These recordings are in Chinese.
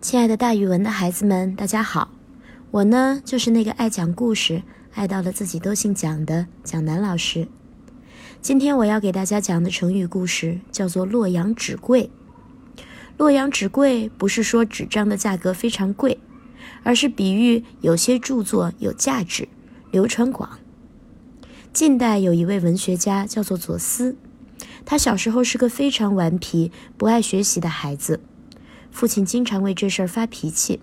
亲爱的大语文的孩子们，大家好！我呢，就是那个爱讲故事、爱到了自己都姓蒋的蒋楠老师。今天我要给大家讲的成语故事叫做“洛阳纸贵”。洛阳纸贵不是说纸张的价格非常贵，而是比喻有些著作有价值、流传广。近代有一位文学家叫做左思，他小时候是个非常顽皮、不爱学习的孩子。父亲经常为这事儿发脾气。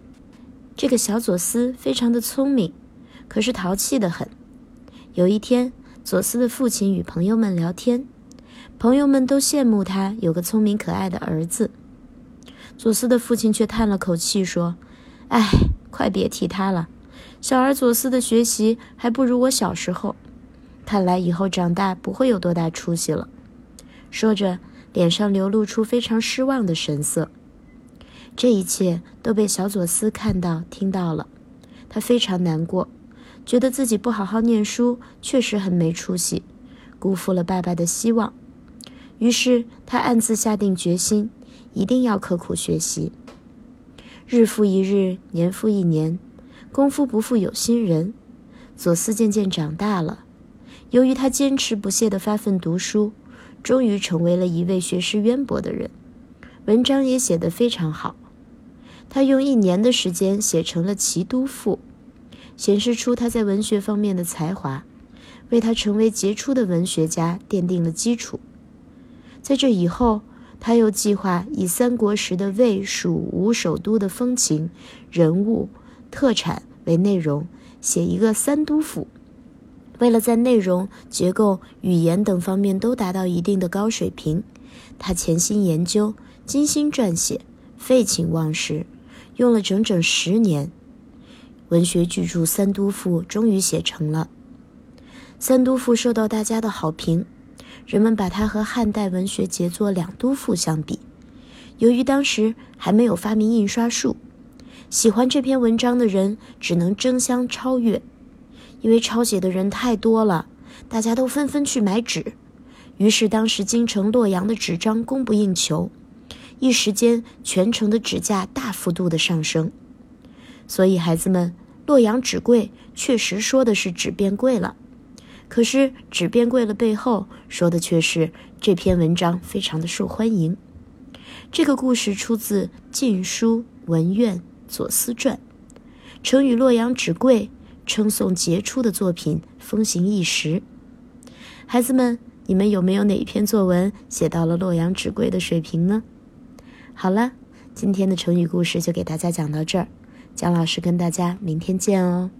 这个小左思非常的聪明，可是淘气的很。有一天，左思的父亲与朋友们聊天，朋友们都羡慕他有个聪明可爱的儿子。左思的父亲却叹了口气说：“哎，快别提他了，小儿左思的学习还不如我小时候，看来以后长大不会有多大出息了。”说着，脸上流露出非常失望的神色。这一切都被小左思看到、听到了，他非常难过，觉得自己不好好念书，确实很没出息，辜负了爸爸的希望。于是他暗自下定决心，一定要刻苦学习。日复一日，年复一年，功夫不负有心人，左思渐渐长大了。由于他坚持不懈地发奋读书，终于成为了一位学识渊博的人，文章也写得非常好。他用一年的时间写成了《齐都赋》，显示出他在文学方面的才华，为他成为杰出的文学家奠定了基础。在这以后，他又计划以三国时的魏、蜀、吴首都的风情、人物、特产为内容，写一个《三都赋》。为了在内容、结构、语言等方面都达到一定的高水平，他潜心研究，精心撰写，废寝忘食。用了整整十年，文学巨著《三都赋》终于写成了。《三都赋》受到大家的好评，人们把它和汉代文学杰作《两都赋》相比。由于当时还没有发明印刷术，喜欢这篇文章的人只能争相超越，因为抄写的人太多了，大家都纷纷去买纸，于是当时京城洛阳的纸张供不应求。一时间，全城的纸价大幅度的上升，所以孩子们，洛阳纸贵确实说的是纸变贵了。可是纸变贵了背后说的却是这篇文章非常的受欢迎。这个故事出自《晋书·文苑·左思传》，成语“洛阳纸贵”称颂杰出的作品风行一时。孩子们，你们有没有哪一篇作文写到了“洛阳纸贵”的水平呢？好了，今天的成语故事就给大家讲到这儿，姜老师跟大家明天见哦。